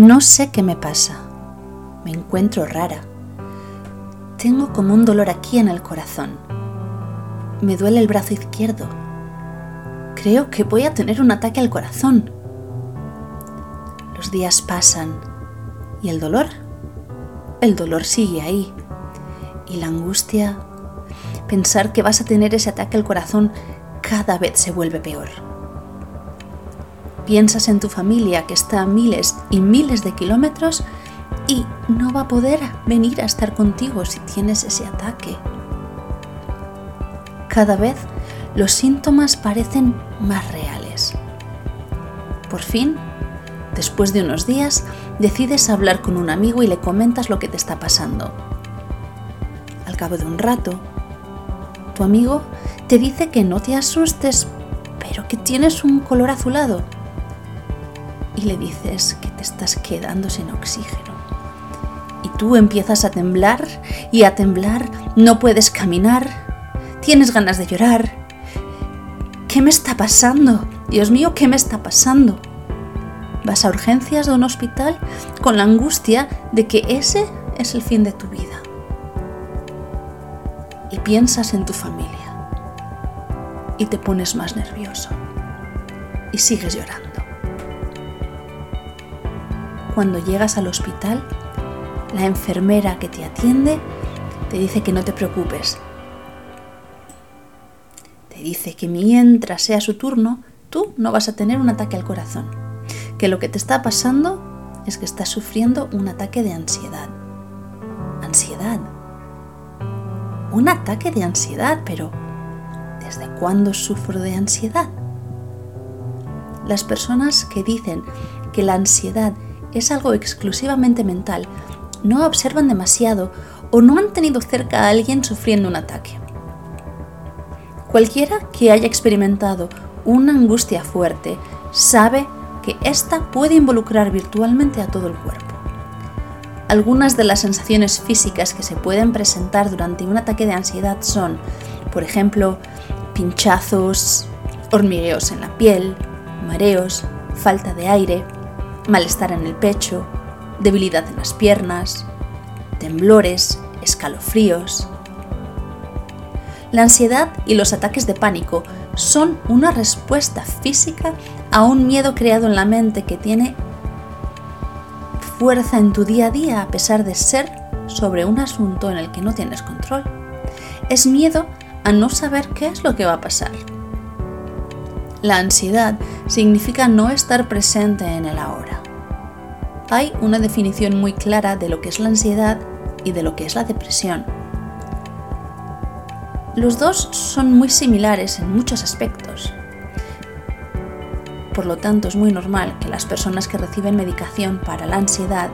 No sé qué me pasa. Me encuentro rara. Tengo como un dolor aquí en el corazón. Me duele el brazo izquierdo. Creo que voy a tener un ataque al corazón. Los días pasan. ¿Y el dolor? El dolor sigue ahí. Y la angustia. Pensar que vas a tener ese ataque al corazón cada vez se vuelve peor. Piensas en tu familia que está a miles y miles de kilómetros y no va a poder venir a estar contigo si tienes ese ataque. Cada vez los síntomas parecen más reales. Por fin, después de unos días, decides hablar con un amigo y le comentas lo que te está pasando. Al cabo de un rato, tu amigo te dice que no te asustes, pero que tienes un color azulado y le dices que te estás quedando sin oxígeno. Y tú empiezas a temblar y a temblar, no puedes caminar, tienes ganas de llorar. ¿Qué me está pasando? Dios mío, ¿qué me está pasando? Vas a urgencias de un hospital con la angustia de que ese es el fin de tu vida. Y piensas en tu familia. Y te pones más nervioso. Y sigues llorando cuando llegas al hospital, la enfermera que te atiende te dice que no te preocupes. Te dice que mientras sea su turno, tú no vas a tener un ataque al corazón. Que lo que te está pasando es que estás sufriendo un ataque de ansiedad. Ansiedad. Un ataque de ansiedad, pero ¿desde cuándo sufro de ansiedad? Las personas que dicen que la ansiedad es algo exclusivamente mental, no observan demasiado o no han tenido cerca a alguien sufriendo un ataque. Cualquiera que haya experimentado una angustia fuerte sabe que ésta puede involucrar virtualmente a todo el cuerpo. Algunas de las sensaciones físicas que se pueden presentar durante un ataque de ansiedad son, por ejemplo, pinchazos, hormigueos en la piel, mareos, falta de aire, malestar en el pecho, debilidad en las piernas, temblores, escalofríos. La ansiedad y los ataques de pánico son una respuesta física a un miedo creado en la mente que tiene fuerza en tu día a día a pesar de ser sobre un asunto en el que no tienes control. Es miedo a no saber qué es lo que va a pasar. La ansiedad significa no estar presente en el ahora. Hay una definición muy clara de lo que es la ansiedad y de lo que es la depresión. Los dos son muy similares en muchos aspectos. Por lo tanto, es muy normal que las personas que reciben medicación para la ansiedad,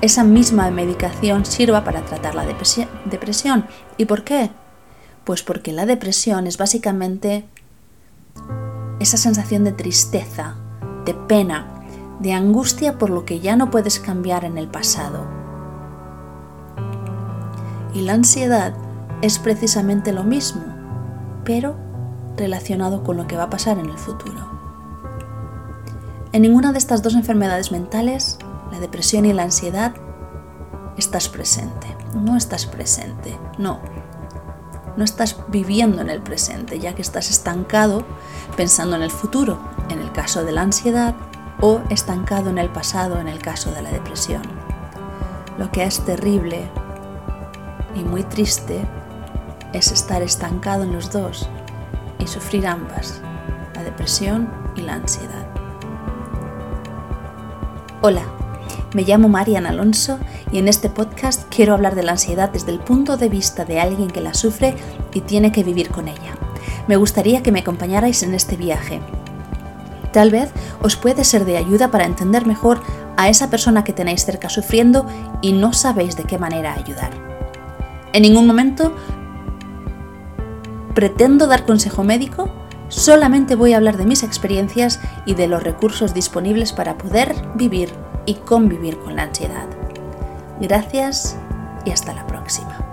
esa misma medicación sirva para tratar la depresión. ¿Y por qué? Pues porque la depresión es básicamente esa sensación de tristeza, de pena, de angustia por lo que ya no puedes cambiar en el pasado. Y la ansiedad es precisamente lo mismo, pero relacionado con lo que va a pasar en el futuro. En ninguna de estas dos enfermedades mentales, la depresión y la ansiedad, estás presente. No estás presente, no no estás viviendo en el presente, ya que estás estancado pensando en el futuro, en el caso de la ansiedad, o estancado en el pasado, en el caso de la depresión. Lo que es terrible y muy triste es estar estancado en los dos y sufrir ambas, la depresión y la ansiedad. Hola, me llamo Marian Alonso y en este podcast quiero hablar de la ansiedad desde el punto de vista de alguien que la sufre y tiene que vivir con ella. Me gustaría que me acompañarais en este viaje. Tal vez os puede ser de ayuda para entender mejor a esa persona que tenéis cerca sufriendo y no sabéis de qué manera ayudar. En ningún momento pretendo dar consejo médico, solamente voy a hablar de mis experiencias y de los recursos disponibles para poder vivir y convivir con la ansiedad. Gracias y hasta la próxima.